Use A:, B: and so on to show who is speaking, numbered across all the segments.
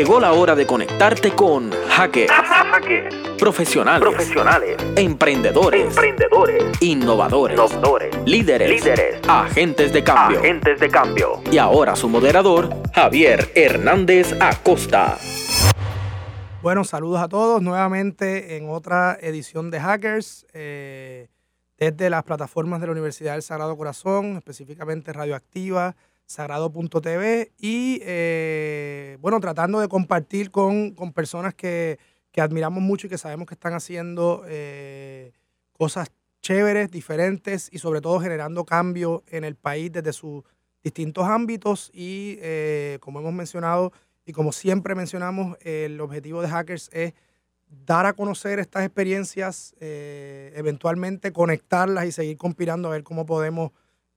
A: Llegó la hora de conectarte con hackers, profesionales,
B: profesionales,
A: emprendedores,
B: emprendedores,
A: innovadores,
B: innovadores,
A: líderes,
B: líderes,
A: agentes de cambio.
B: agentes de cambio.
A: Y ahora su moderador, Javier Hernández Acosta.
C: Bueno, saludos a todos. Nuevamente en otra edición de Hackers eh, desde las plataformas de la Universidad del Sagrado Corazón, específicamente Radioactiva, Sagrado.tv y eh, bueno, tratando de compartir con, con personas que, que admiramos mucho y que sabemos que están haciendo eh, cosas chéveres, diferentes y sobre todo generando cambio en el país desde sus distintos ámbitos y eh, como hemos mencionado y como siempre mencionamos, el objetivo de Hackers es dar a conocer estas experiencias, eh, eventualmente conectarlas y seguir conspirando a ver cómo podemos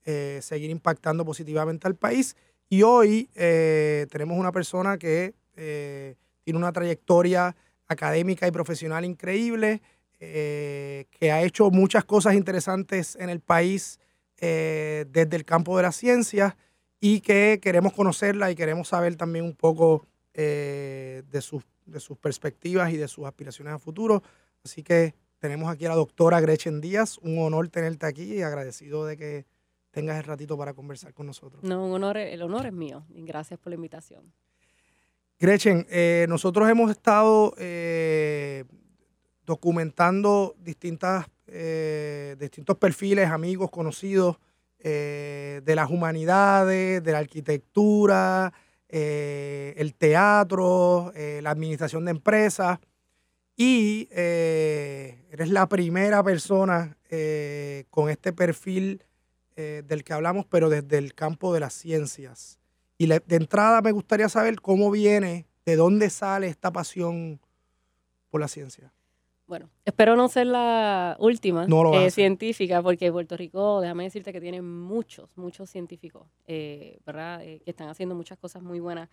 C: eh, seguir impactando positivamente al país. Y hoy eh, tenemos una persona que eh, tiene una trayectoria académica y profesional increíble, eh, que ha hecho muchas cosas interesantes en el país eh, desde el campo de las ciencias y que queremos conocerla y queremos saber también un poco eh, de, sus, de sus perspectivas y de sus aspiraciones a futuro. Así que tenemos aquí a la doctora Gretchen Díaz. Un honor tenerte aquí y agradecido de que tengas el ratito para conversar con nosotros.
D: No, un honor, el honor es mío. Y gracias por la invitación.
C: Gretchen, eh, nosotros hemos estado eh, documentando distintas, eh, distintos perfiles, amigos, conocidos de las humanidades, de la arquitectura, el teatro, la administración de empresas. Y eres la primera persona con este perfil eh, del que hablamos, pero desde el campo de las ciencias. Y de entrada me gustaría saber cómo viene, de dónde sale esta pasión por la ciencia.
D: Bueno, espero no ser la última
C: No
D: eh, científica, porque Puerto Rico, déjame decirte que tiene muchos, muchos científicos, eh, ¿verdad? Eh, que están haciendo muchas cosas muy buenas.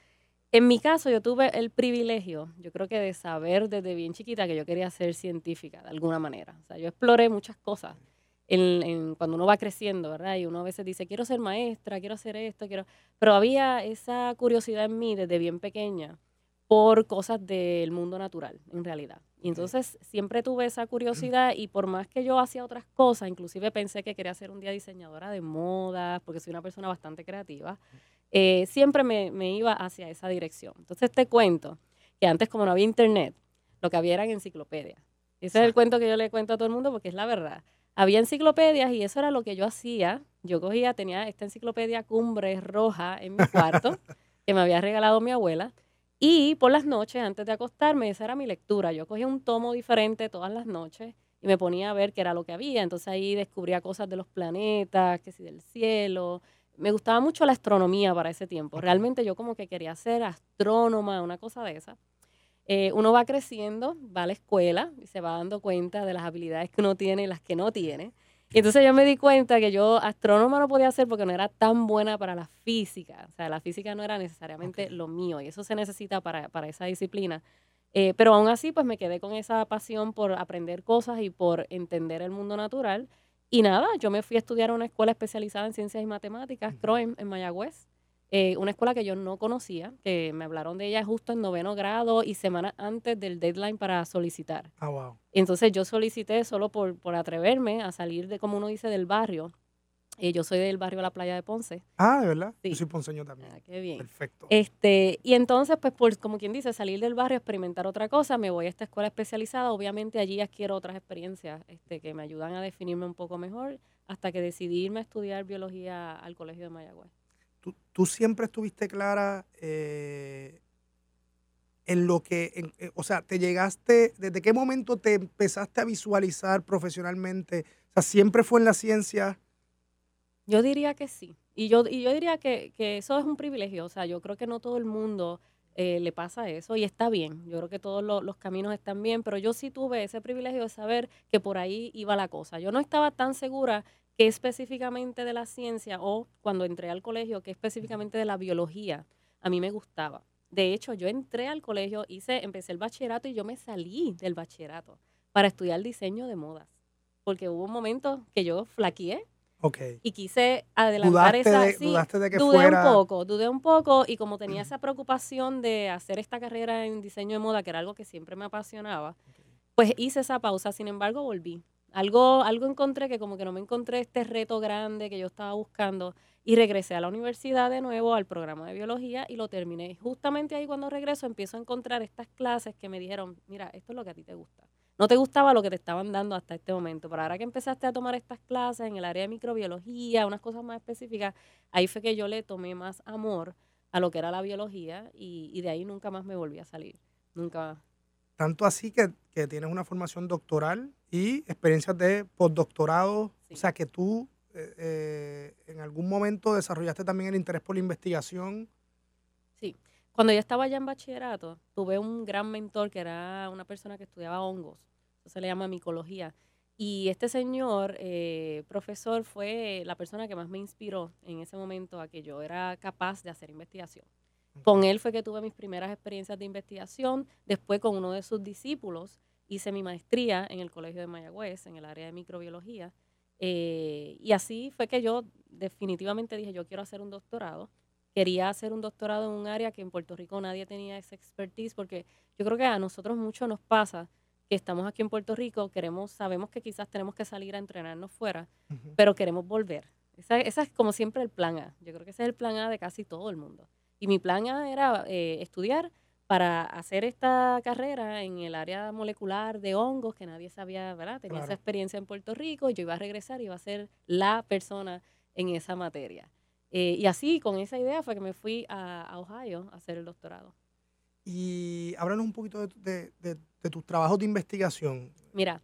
D: En mi caso, yo tuve el privilegio, yo creo que de saber desde bien chiquita que yo quería ser científica, de alguna manera. O sea, yo exploré muchas cosas en- en- cuando uno va creciendo, ¿verdad? Y uno a veces dice, quiero ser maestra, quiero hacer esto, quiero... Pero había esa curiosidad en mí desde bien pequeña por cosas del mundo natural, en realidad. Y entonces siempre tuve esa curiosidad y por más que yo hacía otras cosas, inclusive pensé que quería ser un día diseñadora de moda, porque soy una persona bastante creativa, eh, siempre me, me iba hacia esa dirección. Entonces te cuento que antes como no había internet, lo que había eran enciclopedias. Ese es el cuento que yo le cuento a todo el mundo porque es la verdad. Había enciclopedias y eso era lo que yo hacía. Yo cogía, tenía esta enciclopedia Cumbre Roja en mi cuarto, que me había regalado mi abuela. Y por las noches, antes de acostarme, esa era mi lectura. Yo cogía un tomo diferente todas las noches y me ponía a ver qué era lo que había. Entonces ahí descubría cosas de los planetas, que si del cielo. Me gustaba mucho la astronomía para ese tiempo. Realmente yo como que quería ser astrónoma, una cosa de esa. Eh, uno va creciendo, va a la escuela y se va dando cuenta de las habilidades que uno tiene y las que no tiene. Y entonces yo me di cuenta que yo astrónoma no podía ser porque no era tan buena para la física. O sea, la física no era necesariamente lo mío y eso se necesita para, para esa disciplina. Eh, pero aún así, pues me quedé con esa pasión por aprender cosas y por entender el mundo natural. Y nada, yo me fui a estudiar a una escuela especializada en ciencias y matemáticas, CROEM, en Mayagüez. Eh, una escuela que yo no conocía, que me hablaron de ella justo en noveno grado y semanas antes del deadline para solicitar.
C: Ah, wow.
D: Entonces yo solicité solo por, por atreverme a salir de, como uno dice, del barrio. Eh, yo soy del barrio La Playa de Ponce.
C: Ah, ¿de verdad?
D: Sí.
C: Yo soy ponceño también.
D: Ah, qué bien.
C: Perfecto.
D: Este, y entonces, pues, por, como quien dice, salir del barrio, experimentar otra cosa, me voy a esta escuela especializada. Obviamente allí adquiero otras experiencias este, que me ayudan a definirme un poco mejor, hasta que decidí irme a estudiar biología al Colegio de Mayagüez.
C: ¿Tú, tú siempre estuviste clara eh, en lo que, eh, o sea, te llegaste, ¿desde qué momento te empezaste a visualizar profesionalmente? O sea, siempre fue en la ciencia.
D: Yo diría que sí. Y yo, y yo diría que, que eso es un privilegio. O sea, yo creo que no todo el mundo eh, le pasa eso y está bien. Yo creo que todos lo- los caminos están bien, pero yo sí tuve ese privilegio de saber que por ahí iba la cosa. Yo no estaba tan segura que específicamente de la ciencia o cuando entré al colegio, que específicamente de la biología, a mí me gustaba. De hecho, yo entré al colegio, hice, empecé el bachillerato y yo me salí del bachillerato para estudiar diseño de modas. Porque hubo un momento que yo flaqueé Y quise adelantar esa.
C: De, ¿Dudaste de que
D: dudé
C: fuera?
D: un poco, dudé un poco. Y como tenía esa preocupación de hacer esta carrera en diseño de moda, que era algo que siempre me apasionaba, pues hice esa pausa. Sin embargo, volví. Algo, algo encontré que como que no me encontré este reto grande que yo estaba buscando y regresé a la universidad de nuevo al programa de biología y lo terminé. Justamente ahí cuando regreso empiezo a encontrar estas clases que me dijeron, mira, esto es lo que a ti te gusta. No te gustaba lo que te estaban dando hasta este momento, pero ahora que empezaste a tomar estas clases en el área de microbiología, unas cosas más específicas, ahí fue que yo le tomé más amor a lo que era la biología y, de ahí nunca más me volví a salir. Nunca.
C: Tanto así que, que tienes una formación doctoral y experiencias de postdoctorado, o sea que tú eh, eh, en algún momento desarrollaste también el interés por la investigación.
D: Sí. Cuando yo estaba allá en bachillerato, tuve un gran mentor que era una persona que estudiaba hongos. Eso se le llama micología. Y este señor, eh, profesor, fue la persona que más me inspiró en ese momento a que yo era capaz de hacer investigación. Con él fue que tuve mis primeras experiencias de investigación. Después, con uno de sus discípulos, hice mi maestría en el Colegio de Mayagüez, en el área de microbiología. Eh, y así fue que yo definitivamente dije, yo quiero hacer un doctorado. Quería hacer un doctorado en un área que en Puerto Rico nadie tenía esa expertise, porque yo creo que a nosotros mucho nos pasa que estamos aquí en Puerto Rico, queremos, sabemos que quizás tenemos que salir a entrenarnos fuera, pero queremos volver. Esa, es como siempre el plan A. Yo creo que ese es el plan A de casi todo el mundo. Y mi plan A era eh, estudiar para hacer esta carrera en el área molecular de hongos, que nadie sabía, ¿verdad? Tenía esa experiencia en Puerto Rico, y yo iba a regresar y iba a ser la persona en esa materia. Eh, y así, con esa idea, fue que me fui a, Ohio a hacer el doctorado.
C: Y háblanos un poquito de, tus trabajos de investigación.
D: Mira,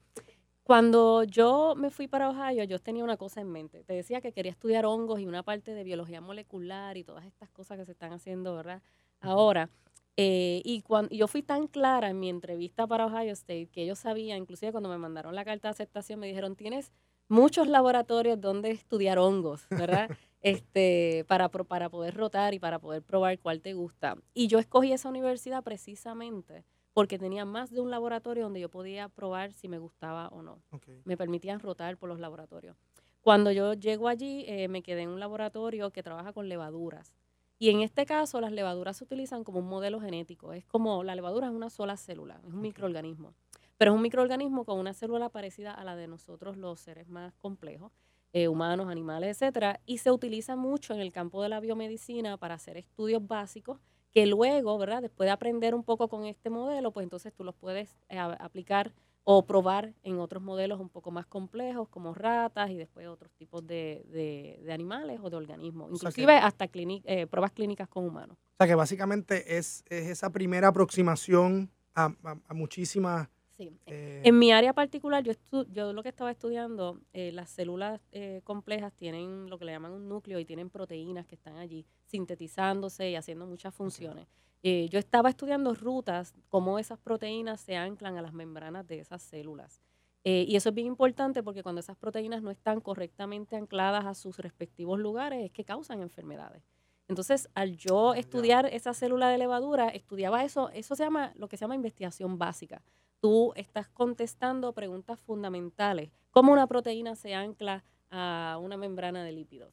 D: cuando yo me fui para Ohio, yo tenía una cosa en mente. Te decía que quería estudiar hongos y una parte de biología molecular y todas estas cosas que se están haciendo, ¿verdad? Ahora. Eh, y cuando yo fui tan clara en mi entrevista para Ohio State que ellos sabían, inclusive cuando me mandaron la carta de aceptación, me dijeron, tienes muchos laboratorios donde estudiar hongos, ¿verdad? este, para, para poder rotar y para poder probar cuál te gusta. Y yo escogí esa universidad precisamente porque tenía más de un laboratorio donde yo podía probar si me gustaba o no. Me permitían rotar por los laboratorios. Cuando yo llego allí, eh, me quedé en un laboratorio que trabaja con levaduras. Y en este caso, las levaduras se utilizan como un modelo genético. Es como la levadura es una sola célula, es un microorganismo. Pero es un microorganismo con una célula parecida a la de nosotros, los seres más complejos, eh, humanos, animales, etcétera. Y se utiliza mucho en el campo de la biomedicina para hacer estudios básicos que luego, ¿verdad? Después de aprender un poco con este modelo, pues entonces tú los puedes eh, aplicar o probar en otros modelos un poco más complejos, como ratas y después otros tipos de, animales o de organismos, inclusive hasta eh, pruebas clínicas con humanos.
C: O sea que básicamente es, esa primera aproximación a, muchísimas...
D: Sí. Eh, en mi área particular, yo, yo lo que estaba estudiando, eh, las células complejas tienen lo que le llaman un núcleo y tienen proteínas que están allí sintetizándose y haciendo muchas funciones. Eh, yo estaba estudiando rutas, cómo esas proteínas se anclan a las membranas de esas células. Eh, y eso es bien importante porque cuando esas proteínas no están correctamente ancladas a sus respectivos lugares es que causan enfermedades. Entonces, al yo ah, estudiar esa célula de levadura, estudiaba eso, eso se llama lo que se llama investigación básica. Tú estás contestando preguntas fundamentales, cómo una proteína se ancla a una membrana de lípidos.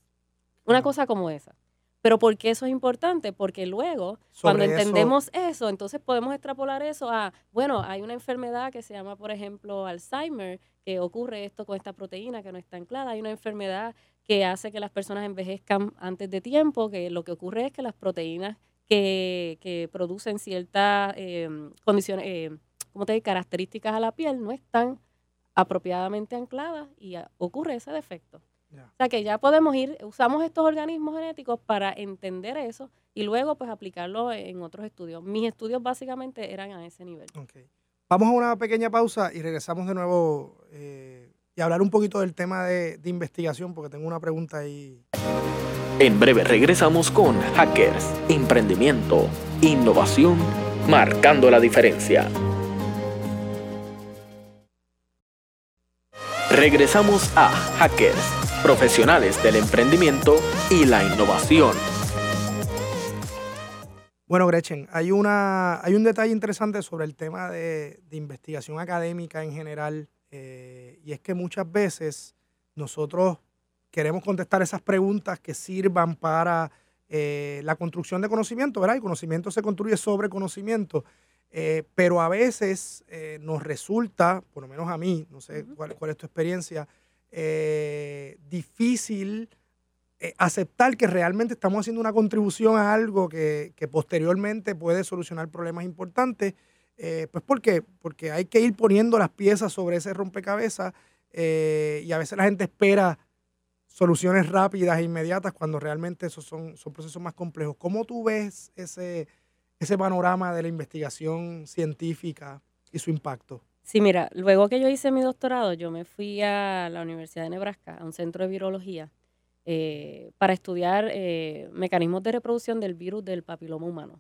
D: Una cosa como esa. Pero ¿por qué eso es importante? Porque luego, cuando entendemos eso, entonces podemos extrapolar eso a, bueno, hay una enfermedad que se llama, por ejemplo, Alzheimer, que ocurre esto con esta proteína que no está anclada. Hay una enfermedad que hace que las personas envejezcan antes de tiempo, que lo que ocurre es que las proteínas que, que producen ciertas eh, condiciones, eh, ¿cómo te digo? características a la piel no están apropiadamente ancladas y ocurre ese defecto. O sea que ya podemos ir, usamos estos organismos genéticos para entender eso y luego pues aplicarlo en otros estudios. Mis estudios básicamente eran a ese nivel.
C: Vamos a una pequeña pausa y regresamos de nuevo eh, y hablar un poquito del tema de, de investigación porque tengo una pregunta ahí.
A: En breve regresamos con Hackers, Emprendimiento, Innovación, Marcando la Diferencia. Regresamos a Hackers profesionales del emprendimiento y la innovación.
C: Bueno, Gretchen, hay, una, hay un detalle interesante sobre el tema de, investigación académica en general, eh, y es que muchas veces nosotros queremos contestar esas preguntas que sirvan para eh, la construcción de conocimiento, ¿verdad? Y conocimiento se construye sobre conocimiento. Eh, pero a veces eh, nos resulta, por lo menos a mí, no sé cuál, cuál es tu experiencia, difícil aceptar que realmente estamos haciendo una contribución a algo que, que posteriormente puede solucionar problemas importantes. pues ¿por qué? Porque hay que ir poniendo las piezas sobre ese rompecabezas y a veces la gente espera soluciones rápidas e inmediatas cuando realmente esos son, son procesos más complejos. ¿Cómo tú ves ese, ese panorama de la investigación científica y su impacto?
D: Sí, mira, luego que yo hice mi doctorado, yo me fui a la Universidad de Nebraska, a un centro de virología, eh, para estudiar eh, mecanismos de reproducción del virus del papiloma humano.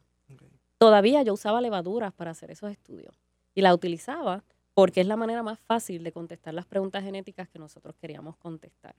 D: Todavía yo usaba levaduras para hacer esos estudios y la utilizaba porque es la manera más fácil de contestar las preguntas genéticas que nosotros queríamos contestar.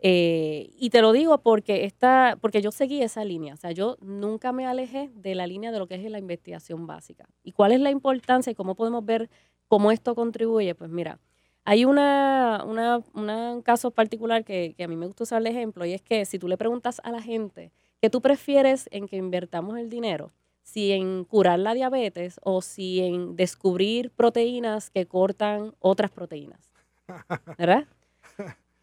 D: Eh, y te lo digo porque, esta, porque yo seguí esa línea, o sea, yo nunca me alejé de la línea de lo que es la investigación básica. ¿Y cuál es la importancia y cómo podemos ver cómo esto contribuye? Pues mira, hay una, un caso particular que, que a mí me gusta usar el ejemplo y es que si tú le preguntas a la gente que tú prefieres en que invertamos el dinero, si en curar la diabetes o si en descubrir proteínas que cortan otras proteínas. ¿Verdad?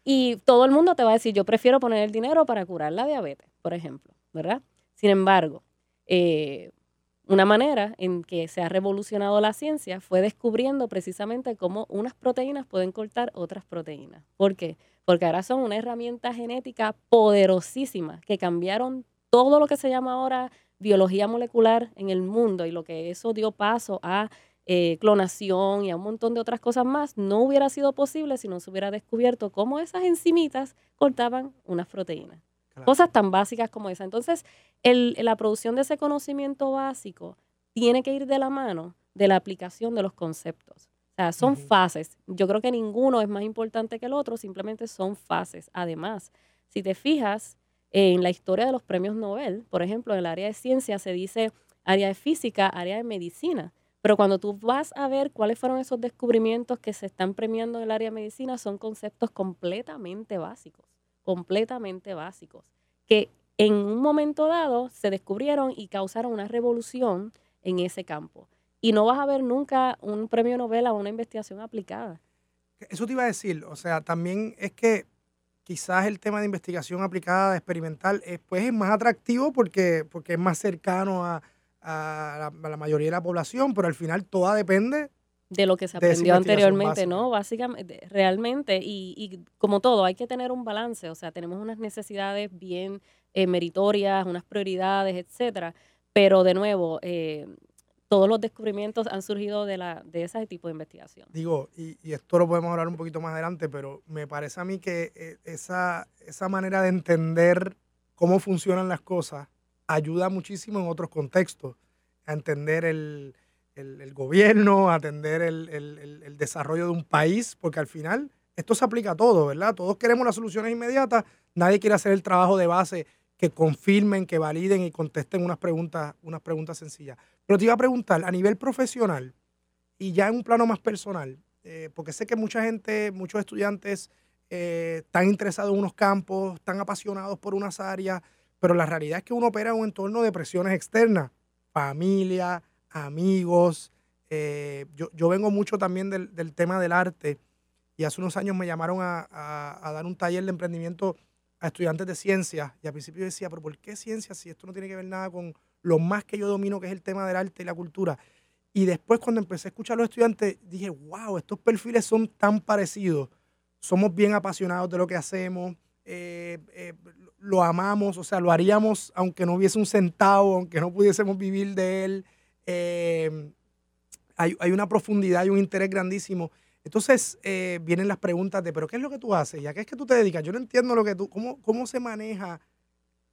D: Y todo el mundo te va a decir, yo prefiero poner el dinero para curar la diabetes, por ejemplo, ¿verdad? Sin embargo, eh, una manera en que se ha revolucionado la ciencia fue descubriendo precisamente cómo unas proteínas pueden cortar otras proteínas. ¿Por qué? Porque ahora son una herramienta genética poderosísima que cambiaron todo lo que se llama ahora biología molecular en el mundo y lo que eso dio paso a eh, clonación y a un montón de otras cosas más, no hubiera sido posible si no se hubiera descubierto cómo esas enzimitas cortaban unas proteínas. Cosas tan básicas como esa. Entonces, la producción de ese conocimiento básico tiene que ir de la mano de la aplicación de los conceptos. O sea, son fases. Yo creo que ninguno es más importante que el otro, simplemente son fases. Además, si te fijas, en la historia de los premios Nobel, por ejemplo, en el área de ciencia se dice área de física, área de medicina. Pero cuando tú vas a ver cuáles fueron esos descubrimientos que se están premiando en el área de medicina, son conceptos completamente básicos, completamente básicos, que en un momento dado se descubrieron y causaron una revolución en ese campo. Y no vas a ver nunca un premio Nobel a una investigación aplicada.
C: Eso te iba a decir, o sea, también es que quizás el tema de investigación aplicada, experimental, eh, pues es más atractivo porque, porque es más cercano a, la, mayoría de la población, pero al final todo depende
D: de lo que se aprendió anteriormente, ¿no? Básicamente, realmente, y, como todo, hay que tener un balance, o sea, tenemos unas necesidades bien eh, meritorias, unas prioridades, etcétera, pero de nuevo, eh, todos los descubrimientos han surgido de, la, de ese tipo de investigación.
C: Digo, y, esto lo podemos hablar un poquito más adelante, pero me parece a mí que eh, esa, esa manera de entender cómo funcionan las cosas ayuda muchísimo en otros contextos, a entender el, gobierno, a entender el, el, desarrollo de un país, porque al final esto se aplica a todo, ¿verdad? Todos queremos las soluciones inmediatas, nadie quiere hacer el trabajo de base que confirmen, que validen y contesten unas preguntas, unas preguntas sencillas. Pero te iba a preguntar, a nivel profesional y ya en un plano más personal, eh, porque sé que mucha gente, muchos estudiantes eh, están interesados en unos campos, están apasionados por unas áreas, pero la realidad es que uno opera en un entorno de presiones externas, familia, amigos. Eh, yo, vengo mucho también del, tema del arte y hace unos años me llamaron a, a dar un taller de emprendimiento a estudiantes de ciencia y al principio yo decía, pero ¿por qué ciencia si esto no tiene que ver nada con lo más que yo domino, que es el tema del arte y la cultura? Y después cuando empecé a escuchar a los estudiantes, dije, wow, estos perfiles son tan parecidos, somos bien apasionados de lo que hacemos, eh, eh, lo amamos, o sea, lo haríamos aunque no hubiese un centavo, aunque no pudiésemos vivir de él. Eh, hay, hay, una profundidad y un interés grandísimo. Entonces eh, vienen las preguntas de, pero ¿qué es lo que tú haces? ¿Y a qué es que tú te dedicas? Yo no entiendo lo que tú, cómo, cómo se maneja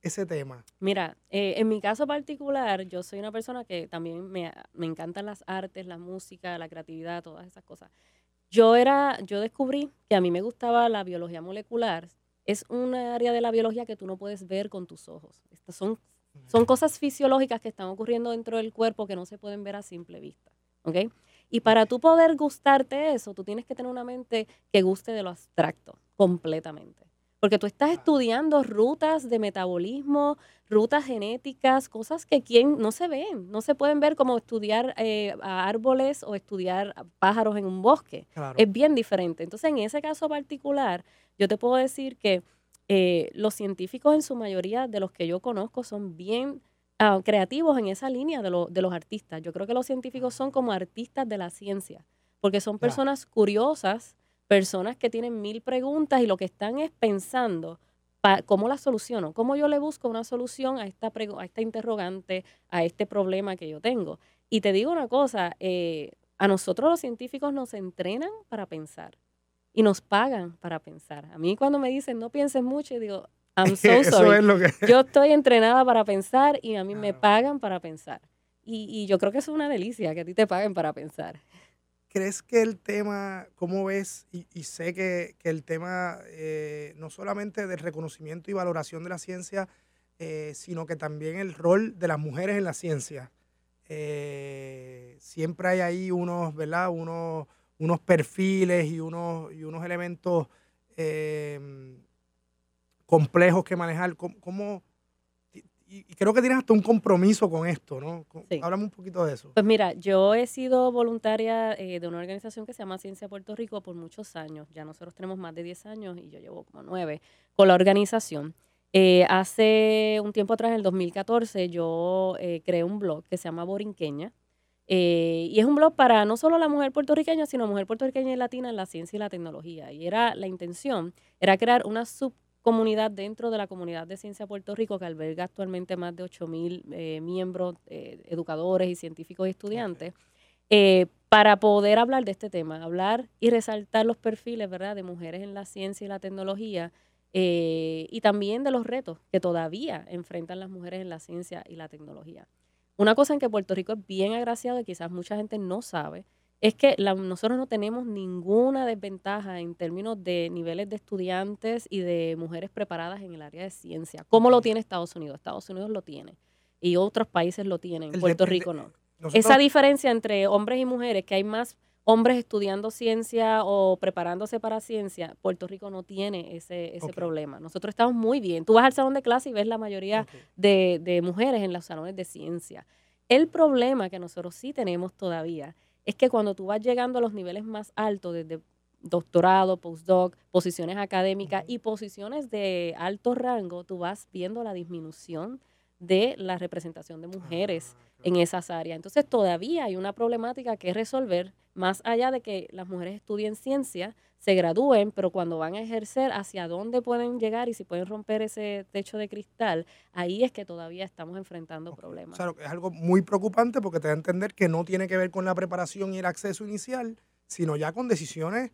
C: ese tema.
D: Mira, eh, en mi caso particular, yo soy una persona que también me, me, encantan las artes, la música, la creatividad, todas esas cosas. Yo era, yo descubrí que a mí me gustaba la biología molecular. Es una área de la biología que tú no puedes ver con tus ojos. Estas son, son cosas fisiológicas que están ocurriendo dentro del cuerpo que no se pueden ver a simple vista. ¿Ok? Y para tú poder gustarte eso, tú tienes que tener una mente que guste de lo abstracto completamente. Porque tú estás estudiando rutas de metabolismo, rutas genéticas, cosas que quien no se ven, no se pueden ver como estudiar eh, árboles o estudiar pájaros en un bosque. Es bien diferente. Entonces, en ese caso particular, yo te puedo decir que eh, los científicos en su mayoría de los que yo conozco son bien ah, creativos en esa línea de, de, los artistas. Yo creo que los científicos son como artistas de la ciencia, porque son personas curiosas, personas que tienen mil preguntas y lo que están es pensando cómo la soluciono, cómo yo le busco una solución a esta, a esta interrogante, a este problema que yo tengo. Y te digo una cosa, eh, a nosotros los científicos nos entrenan para pensar y nos pagan para pensar. A mí cuando me dicen no pienses mucho, digo, I'm so sorry. Yo estoy entrenada para pensar y a mí me pagan para pensar. Y, y, yo creo que es una delicia que a ti te paguen para pensar.
C: ¿Crees que el tema, cómo ves, y, sé que, el tema eh, no solamente del reconocimiento y valoración de la ciencia, eh, sino que también el rol de las mujeres en la ciencia? Eh, siempre hay ahí unos, ¿verdad? Unos, unos perfiles y unos, y unos elementos complejos que manejar. ¿Cómo, y, creo que tienes hasta un compromiso con esto, ¿no? Háblame un poquito de eso.
D: Pues mira, yo he sido voluntaria eh, de una organización que se llama Ciencia Puerto Rico por muchos años. Ya nosotros tenemos más de 10 años y yo llevo como 9 con la organización. Eh, hace un tiempo atrás, en el 2014, yo eh, creé un blog que se llama Borinqueña. y es un blog para no solo la mujer puertorriqueña, sino mujer puertorriqueña y latina en la ciencia y la tecnología. Y era la intención, era crear una sub comunidad dentro de la comunidad de ciencia Puerto Rico que alberga actualmente más de 8.000 eh, miembros, eh, educadores y científicos y estudiantes, eh, para poder hablar de este tema, hablar y resaltar los perfiles ¿verdad? de mujeres en la ciencia y la tecnología y también de los retos que todavía enfrentan las mujeres en la ciencia y la tecnología. Una cosa en que Puerto Rico es bien agraciado y quizás mucha gente no sabe es que nosotros no tenemos ninguna desventaja en términos de niveles de estudiantes y de mujeres preparadas en el área de ciencia, como lo tiene Estados Unidos. Estados Unidos lo tiene y otros países lo tienen, Puerto Rico no. Esa diferencia entre hombres y mujeres, que hay más hombres estudiando ciencia o preparándose para ciencia, Puerto Rico no tiene ese, ese problema. Nosotros estamos muy bien. Tú vas al salón de clase y ves la mayoría de, de mujeres en los salones de ciencia. El problema que nosotros sí tenemos todavía es que cuando tú vas llegando a los niveles más altos, desde doctorado, postdoc, posiciones académicas y posiciones de alto rango, tú vas viendo la disminución de la representación de mujeres. Ah, en esas áreas. Entonces todavía hay una problemática que resolver, más allá de que las mujeres estudien ciencia, se gradúen, pero cuando van a ejercer, hacia dónde pueden llegar y si pueden romper ese techo de cristal, ahí es que todavía estamos enfrentando problemas.
C: Claro, es algo muy preocupante porque te da a entender que no tiene que ver con la preparación y el acceso inicial, sino ya con decisiones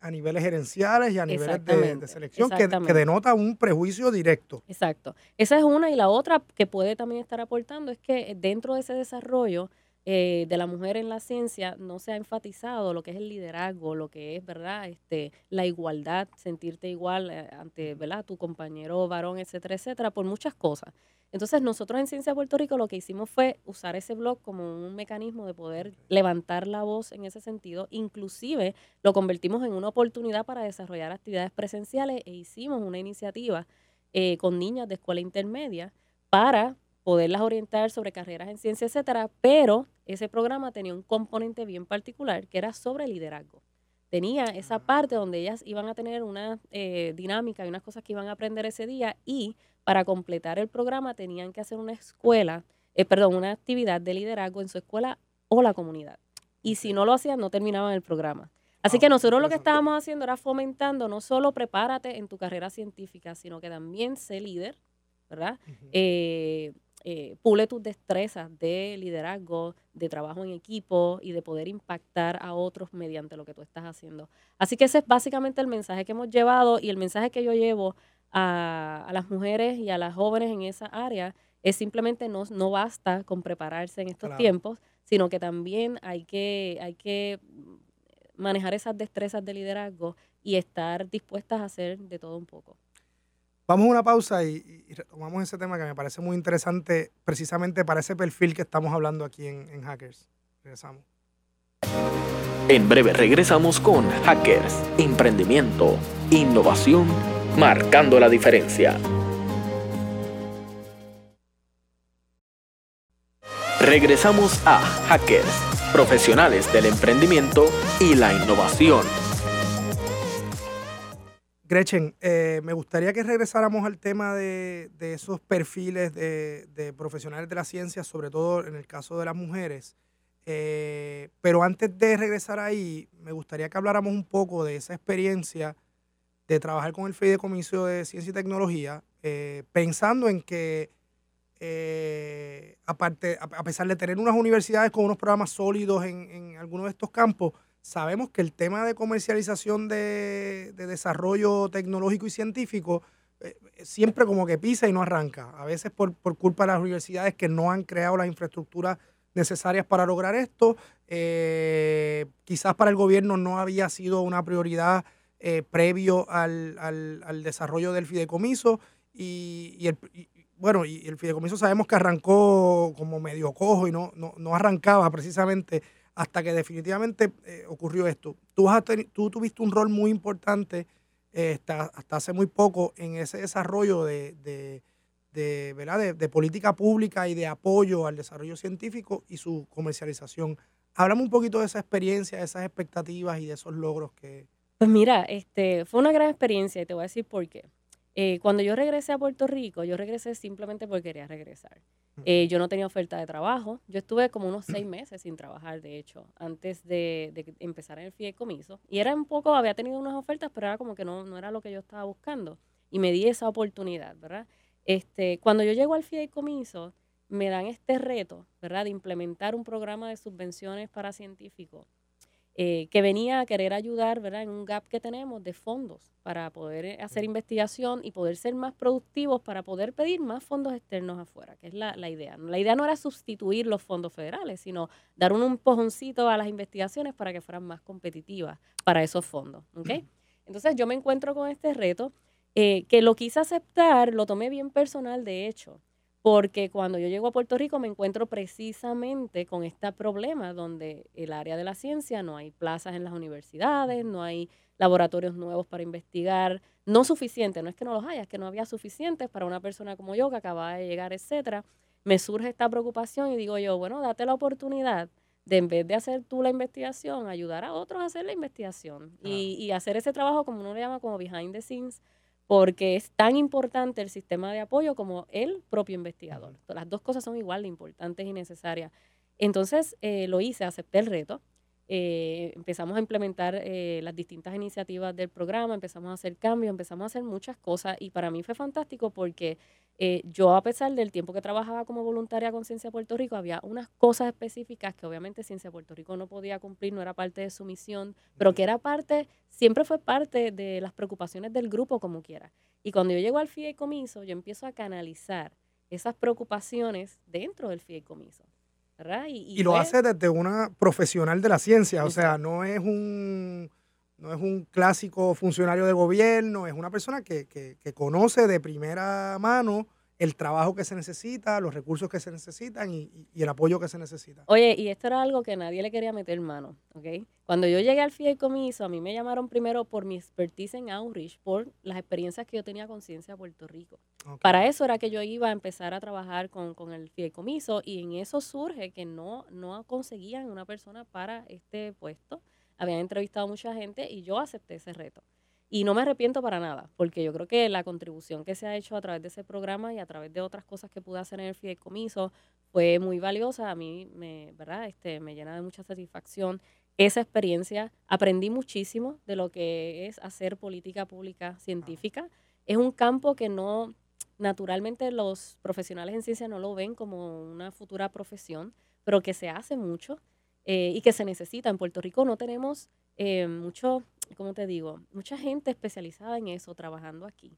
C: a niveles gerenciales y a niveles de, selección que, que, denota un prejuicio directo.
D: Exacto. Esa es una y la otra que puede también estar aportando es que dentro de ese desarrollo eh, de la mujer en la ciencia no se ha enfatizado lo que es el liderazgo, lo que es, ¿verdad? Este, la igualdad, sentirte igual eh, ante, ¿verdad? Tu compañero varón, etcétera, etcétera, por muchas cosas. Entonces, nosotros en Ciencia Puerto Rico lo que hicimos fue usar ese blog como un mecanismo de poder levantar la voz en ese sentido. Inclusive lo convertimos en una oportunidad para desarrollar actividades presenciales e hicimos una iniciativa eh, con niñas de escuela intermedia para poderlas orientar sobre carreras en ciencia, etcétera, pero ese programa tenía un componente bien particular que era sobre liderazgo. Tenía esa ah. parte donde ellas iban a tener una eh, dinámica y unas cosas que iban a aprender ese día y para completar el programa tenían que hacer una escuela, eh, perdón, una actividad de liderazgo en su escuela o la comunidad. Y si no lo hacían, no terminaban el programa. Así ah, que nosotros lo que estábamos haciendo era fomentando no solo prepárate en tu carrera científica, sino que también sé líder, ¿verdad? eh, pule tus destrezas de liderazgo, de trabajo en equipo y de poder impactar a otros mediante lo que tú estás haciendo. Así que ese es básicamente el mensaje que hemos llevado y el mensaje que yo llevo a, las mujeres y a las jóvenes en esa área es simplemente no, no basta con prepararse en estos tiempos, sino que también hay que, hay que manejar esas destrezas de liderazgo y estar dispuestas a hacer de todo un poco.
C: Vamos a una pausa y, retomamos ese tema que me parece muy interesante precisamente para ese perfil que estamos hablando aquí en, Hackers. Regresamos.
A: En breve regresamos con Hackers, Emprendimiento, Innovación marcando la diferencia. Regresamos a Hackers, profesionales del emprendimiento y la innovación.
C: Gretchen, eh, me gustaría que regresáramos al tema de, esos perfiles de, profesionales de la ciencia, sobre todo en el caso de las mujeres. Eh, pero antes de regresar ahí, me gustaría que habláramos un poco de esa experiencia de trabajar con el Fideicomiso de Ciencia y Tecnología, eh, pensando en que aparte, a pesar de tener unas universidades con unos programas sólidos en, algunos de estos campos, sabemos que el tema de comercialización de, desarrollo tecnológico y científico eh, siempre como que pisa y no arranca. A veces por, culpa de las universidades que no han creado las infraestructuras necesarias para lograr esto. Eh, quizás para el gobierno no había sido una prioridad previo al, desarrollo del fideicomiso y, el, bueno, y el fideicomiso sabemos que arrancó como medio cojo y no, no, arrancaba precisamente hasta que definitivamente eh, ocurrió esto. Tú, tú tuviste un rol muy importante eh, hasta, hace muy poco en ese desarrollo de, de, ¿verdad? de, política pública y de apoyo al desarrollo científico y su comercialización. Háblame un poquito de esa experiencia, de esas expectativas y de esos logros que...
D: Pues mira, este, fue una gran experiencia y te voy a decir por qué. Eh, cuando yo regresé a Puerto Rico, yo regresé simplemente porque quería regresar. Eh, yo no tenía oferta de trabajo. Yo estuve como unos seis meses sin trabajar, de hecho, antes de, empezar en el fideicomiso. Y era un poco, había tenido unas ofertas, pero era como que no, no era lo que yo estaba buscando. Y me di esa oportunidad, ¿verdad? Este, cuando yo llego al fideicomiso, me dan este reto, ¿verdad? De implementar un programa de subvenciones para científicos eh, que venía a querer ayudar ¿verdad? en un gap que tenemos de fondos para poder eh, hacer investigación y poder ser más productivos para poder pedir más fondos externos afuera, que es la, idea. La idea no era sustituir los fondos federales, sino dar un empujoncito a las investigaciones para que fueran más competitivas para esos fondos. ¿okay? Entonces yo me encuentro con este reto eh, que lo quise aceptar, lo tomé bien personal de hecho, porque cuando yo llego a Puerto Rico me encuentro precisamente con este problema donde el área de la ciencia no hay plazas en las universidades, no hay laboratorios nuevos para investigar, no suficiente, no es que no los haya, es que no había suficientes para una persona como yo que acababa de llegar, etcétera. Me surge esta preocupación y digo yo, bueno, date la oportunidad de en vez de hacer tú la investigación, ayudar a otros a hacer la investigación y, y hacer ese trabajo como uno le llama como behind the scenes porque es tan importante el sistema de apoyo como el propio investigador. Las dos cosas son igual de importantes y necesarias. Entonces eh, lo hice, acepté el reto. Eh, empezamos a implementar eh, las distintas iniciativas del programa, empezamos a hacer cambios, empezamos a hacer muchas cosas y para mí fue fantástico porque eh, yo a pesar del tiempo que trabajaba como voluntaria con Ciencia Puerto Rico, había unas cosas específicas que obviamente Ciencia Puerto Rico no podía cumplir, no era parte de su misión, pero que era parte, siempre fue parte de las preocupaciones del grupo como quiera. Y cuando yo llego al fideicomiso, yo empiezo a canalizar esas preocupaciones dentro del fideicomiso.
C: Y, lo hace desde una profesional de la ciencia, o sea, no es un no es un clásico funcionario de gobierno, es una persona que, que, que, conoce de primera mano el trabajo que se necesita, los recursos que se necesitan y, y, el apoyo que se necesita.
D: Oye, y esto era algo que nadie le quería meter mano, ¿ok? Cuando yo llegué al fideicomiso, a mí me llamaron primero por mi expertise en outreach, por las experiencias que yo tenía con Ciencia Puerto Rico. Para eso era que yo iba a empezar a trabajar con, con, el fideicomiso y en eso surge que no, no conseguían una persona para este puesto. Habían entrevistado a mucha gente y yo acepté ese reto. Y no me arrepiento para nada, porque yo creo que la contribución que se ha hecho a través de ese programa y a través de otras cosas que pude hacer en el fideicomiso fue muy valiosa. A mí me, ¿verdad? Este, me llena de mucha satisfacción esa experiencia. Aprendí muchísimo de lo que es hacer política pública científica. Es un campo que no, naturalmente los profesionales en ciencia no lo ven como una futura profesión, pero que se hace mucho eh, y que se necesita. En Puerto Rico no tenemos eh, mucho ¿cómo te digo? Mucha gente especializada en eso trabajando aquí.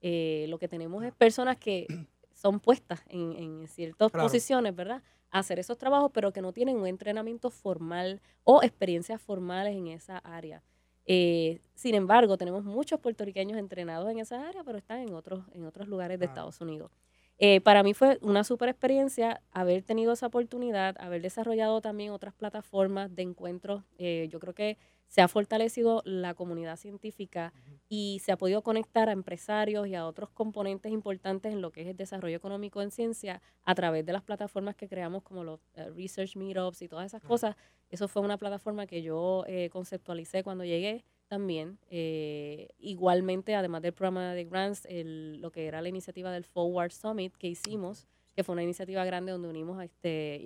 D: Eh, lo que tenemos es personas que son puestas en, ciertas posiciones, ¿verdad? A hacer esos trabajos, pero que no tienen un entrenamiento formal o experiencias formales en esa área. Eh, sin embargo, tenemos muchos puertorriqueños entrenados en esa área, pero están en otros, en otros lugares de Estados Unidos. Eh, para mí fue una super experiencia haber tenido esa oportunidad, haber desarrollado también otras plataformas de encuentros. yo creo que se ha fortalecido la comunidad científica y se ha podido conectar a empresarios y a otros componentes importantes en lo que es el desarrollo económico en ciencia a través de las plataformas que creamos como los eh, Research Meetups y todas esas cosas. Eso fue una plataforma que yo eh, conceptualicé cuando llegué también. Eh, igualmente, además del programa de grants, el, lo que era la iniciativa del Forward Summit que hicimos, que fue una iniciativa grande donde unimos a este,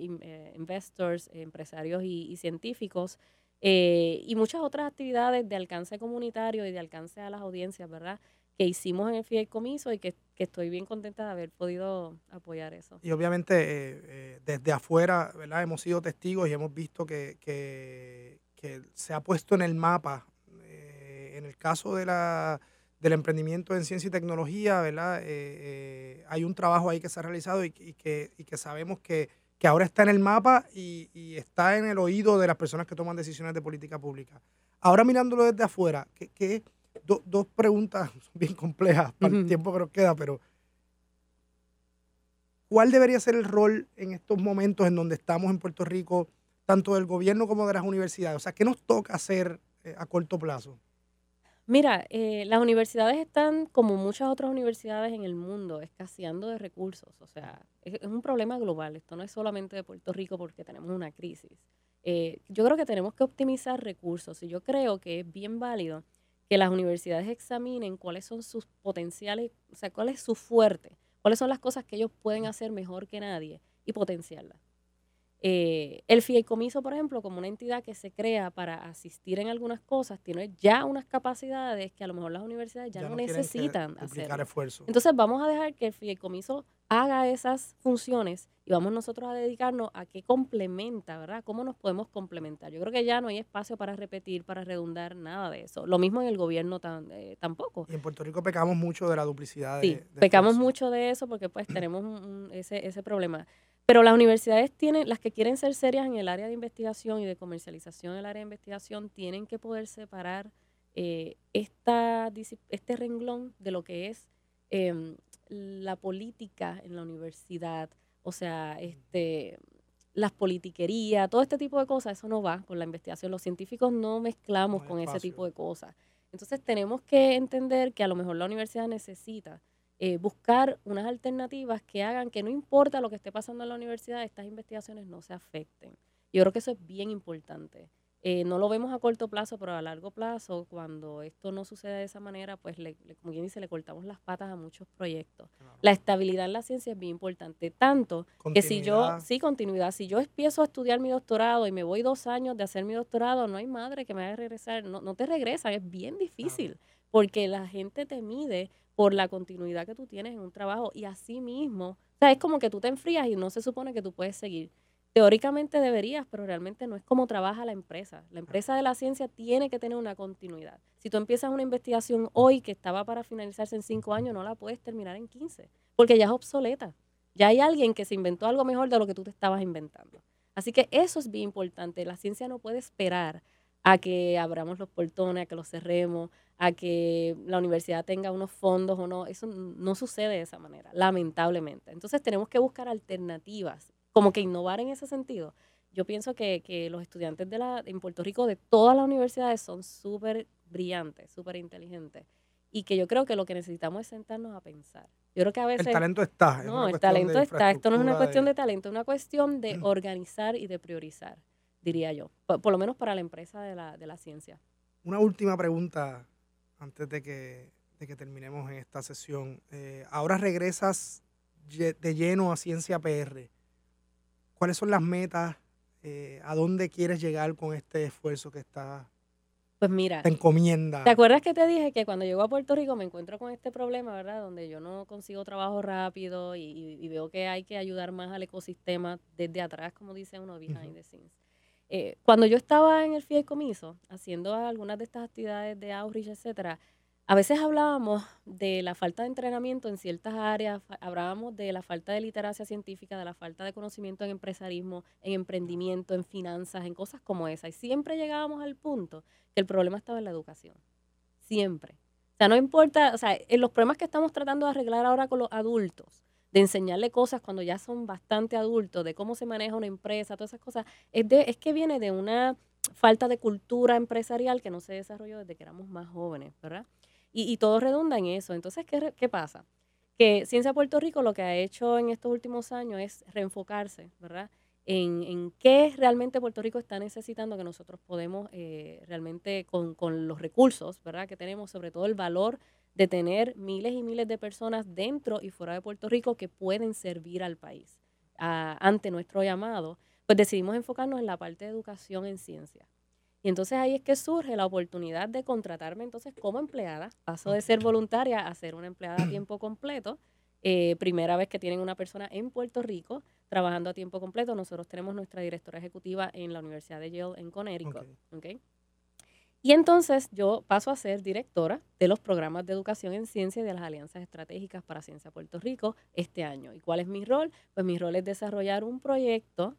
D: investors, empresarios y científicos eh, y muchas otras actividades de alcance comunitario y de alcance a las audiencias, ¿verdad? Que hicimos en el Fideicomiso y que, que estoy bien contenta de haber podido apoyar eso.
C: Y obviamente eh, eh, desde afuera, ¿verdad? Hemos sido testigos y hemos visto que, que, se ha puesto en el mapa, en el caso de la, del emprendimiento en ciencia y tecnología, ¿verdad? hay un trabajo ahí que se ha realizado y que, y que sabemos que que ahora está en el mapa y, está en el oído de las personas que toman decisiones de política pública. Ahora mirándolo desde afuera, que, dos preguntas bien complejas para el tiempo que nos queda, pero ¿cuál debería ser el rol en estos momentos en donde estamos en Puerto Rico, tanto del gobierno como de las universidades? O sea, ¿qué nos toca hacer eh, a corto plazo?
D: Mira, eh, las universidades están, como muchas otras universidades en el mundo, escaseando de recursos. O sea, es, un problema global. Esto no es solamente de Puerto Rico porque tenemos una crisis. Eh, yo creo que tenemos que optimizar recursos y yo creo que es bien válido que las universidades examinen cuáles son sus potenciales, o sea, cuál es su fuerte, cuáles son las cosas que ellos pueden hacer mejor que nadie y potenciarlas. Eh, el fideicomiso, por ejemplo, como una entidad que se crea para asistir en algunas cosas, tiene ya unas capacidades que a lo mejor las universidades ya, no, necesitan hacer. Entonces vamos a dejar que el fideicomiso haga esas funciones y vamos nosotros a dedicarnos a qué complementa, ¿verdad? ¿Cómo nos podemos complementar? Yo creo que ya no hay espacio para repetir, para redundar, nada de eso. Lo mismo en el gobierno eh, tampoco.
C: Y en Puerto Rico pecamos mucho de la duplicidad.
D: Sí, pecamos mucho de eso porque pues tenemos ese, ese problema. Pero las universidades tienen, las que quieren ser serias en el área de investigación y de comercialización en el área de investigación, tienen que poder separar eh, esta, este renglón de lo que es em, la política en la universidad, o sea, este, las politiquerías, todo este tipo de cosas, eso no va con la investigación. Los científicos no mezclamos con ese tipo de cosas. Entonces tenemos que entender que a lo mejor la universidad necesita eh, buscar unas alternativas que hagan que no importa lo que esté pasando en la universidad, estas investigaciones no se afecten. Yo creo que eso es bien importante. Eh, no lo vemos a corto plazo, pero a largo plazo, cuando esto no sucede de esa manera, pues, le, como quien dice, le cortamos las patas a muchos proyectos. La estabilidad en la ciencia es bien importante, tanto que si yo, sí, continuidad, si yo empiezo a estudiar mi doctorado y me voy dos años de hacer mi doctorado, no hay madre que me haga regresar, no, no te regresan, es bien difícil, porque la gente te mide por la continuidad que tú tienes en un trabajo y así mismo, o sea, es como que tú te enfrías y no se supone que tú puedes seguir. Teóricamente deberías, pero realmente no es como trabaja la empresa. La empresa de la ciencia tiene que tener una continuidad. Si tú empiezas una investigación hoy que estaba para finalizarse en cinco años, no la puedes terminar en 15, porque ya es obsoleta. Ya hay alguien que se inventó algo mejor de lo que tú te estabas inventando. Así que eso es bien importante. La ciencia no puede esperar a que abramos los portones, a que los cerremos, a que la universidad tenga unos fondos o no. Eso no sucede de esa manera, lamentablemente. Entonces tenemos que buscar alternativas, como que innovar en ese sentido. Yo pienso que, que los estudiantes de la, en Puerto Rico de todas las universidades son súper brillantes, súper inteligentes. Y que yo creo que lo que necesitamos es sentarnos a pensar. Yo creo que a veces...
C: El talento está.
D: No, el talento está. Esto no es una cuestión de, talento, es una cuestión de organizar y de priorizar diría yo, por, lo menos para la empresa de la, de la ciencia.
C: Una última pregunta antes de que, de que terminemos en esta sesión. Eh, ahora regresas de lleno a Ciencia PR. ¿Cuáles son las metas? Eh, ¿A dónde quieres llegar con este esfuerzo que está
D: pues mira,
C: te encomienda.
D: ¿Te acuerdas que te dije que cuando llego a Puerto Rico me encuentro con este problema, ¿verdad? Donde yo no consigo trabajo rápido y, veo que hay que ayudar más al ecosistema desde atrás, como dice uno, behind the scenes. Eh, cuando yo estaba en el fideicomiso, haciendo algunas de estas actividades de outreach, etcétera, a veces hablábamos de la falta de entrenamiento en ciertas áreas, hablábamos de la falta de literacia científica, de la falta de conocimiento en empresarismo, en emprendimiento, en finanzas, en cosas como esa. Y siempre llegábamos al punto que el problema estaba en la educación. Siempre. O sea, no importa, o sea, en los problemas que estamos tratando de arreglar ahora con los adultos, de enseñarle cosas cuando ya son bastante adultos, de cómo se maneja una empresa, todas esas cosas, es, de, es que viene de una falta de cultura empresarial que no se desarrolló desde que éramos más jóvenes, ¿verdad? y, todo redunda en eso. Entonces, ¿qué, ¿qué pasa? Que Ciencia Puerto Rico lo que ha hecho en estos últimos años es reenfocarse, ¿verdad? En, en, qué realmente Puerto Rico está necesitando que nosotros podemos eh, realmente con, con, los recursos, ¿verdad? Que tenemos, sobre todo el valor de tener miles y miles de personas dentro y fuera de Puerto Rico que pueden servir al país ante nuestro llamado, pues decidimos enfocarnos en la parte de educación en ciencia. Y entonces ahí es que surge la oportunidad de contratarme entonces como empleada. Paso de ser voluntaria a ser una empleada a tiempo completo. Eh, primera vez que tienen una persona en Puerto Rico trabajando a tiempo completo. Nosotros tenemos nuestra directora ejecutiva en la Universidad de Yale en Connecticut. Okay. Y entonces yo paso a ser directora de los programas de educación en ciencia y de las alianzas estratégicas para Ciencia Puerto Rico este año. ¿Y cuál es mi rol? Pues mi rol es desarrollar un proyecto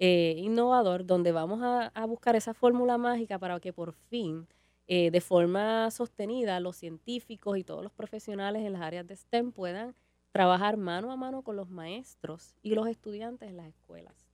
D: eh, innovador donde vamos a, buscar esa fórmula mágica para que por fin, eh, de forma sostenida, los científicos y todos los profesionales en las áreas de STEM puedan trabajar mano a mano con los maestros y los estudiantes en las escuelas.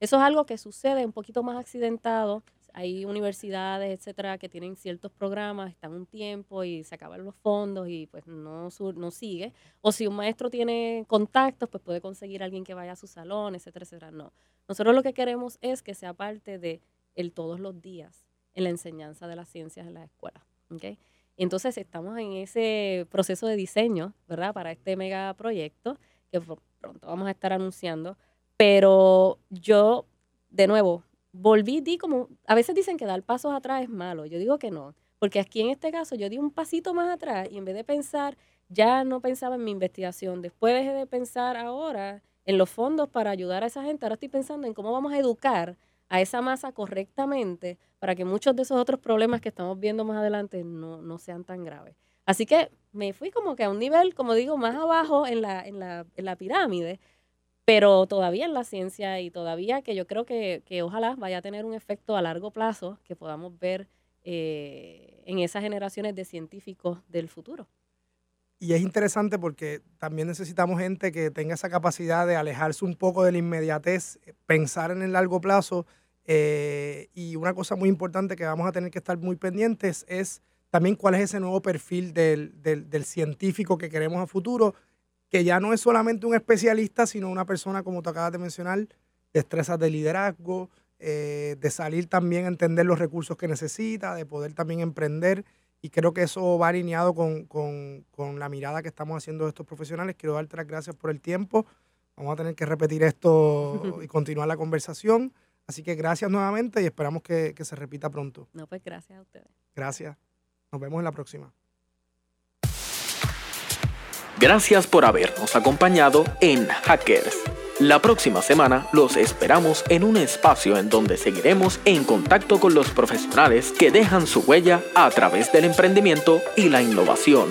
D: Eso es algo que sucede un poquito más accidentado. Hay universidades, etcétera, que tienen ciertos programas, están un tiempo y se acaban los fondos y pues no, no sigue. O si un maestro tiene contactos, pues puede conseguir a alguien que vaya a su salón, etcétera, etcétera. No. Nosotros lo que queremos es que sea parte de el todos los días en la enseñanza de las ciencias en las escuelas. ¿okay? Entonces estamos en ese proceso de diseño, ¿verdad? Para este megaproyecto que pronto vamos a estar anunciando. Pero yo, de nuevo, volví, di como, a veces dicen que dar pasos atrás es malo. Yo digo que no. Porque aquí en este caso yo di un pasito más atrás y en vez de pensar, ya no pensaba en mi investigación. Después dejé de pensar ahora en los fondos para ayudar a esa gente. Ahora estoy pensando en cómo vamos a educar a esa masa correctamente para que muchos de esos otros problemas que estamos viendo más adelante no, no sean tan graves. Así que me fui como que a un nivel, como digo, más abajo en la, en la, en la pirámide, pero todavía en la ciencia y todavía que yo creo que, que ojalá vaya a tener un efecto a largo plazo que podamos ver eh, en esas generaciones de científicos del futuro.
C: Y es interesante porque también necesitamos gente que tenga esa capacidad de alejarse un poco de la inmediatez, pensar en el largo plazo. Eh, y una cosa muy importante que vamos a tener que estar muy pendientes es también cuál es ese nuevo perfil del, del, científico que queremos a futuro, que ya no es solamente un especialista, sino una persona, como tú acabas de mencionar, destrezas de liderazgo, eh, de salir también a entender los recursos que necesita, de poder también emprender y creo que eso va alineado con, la mirada que estamos haciendo de estos profesionales. Quiero darte las gracias por el tiempo. Vamos a tener que repetir esto y continuar la conversación. Así que gracias nuevamente y esperamos que, que se repita pronto.
D: No, pues gracias a ustedes.
C: Gracias. Nos vemos en la próxima.
A: Gracias por habernos acompañado en Hackers la próxima semana los esperamos en un espacio en donde seguiremos en contacto con los profesionales que dejan su huella a través del emprendimiento y la innovación.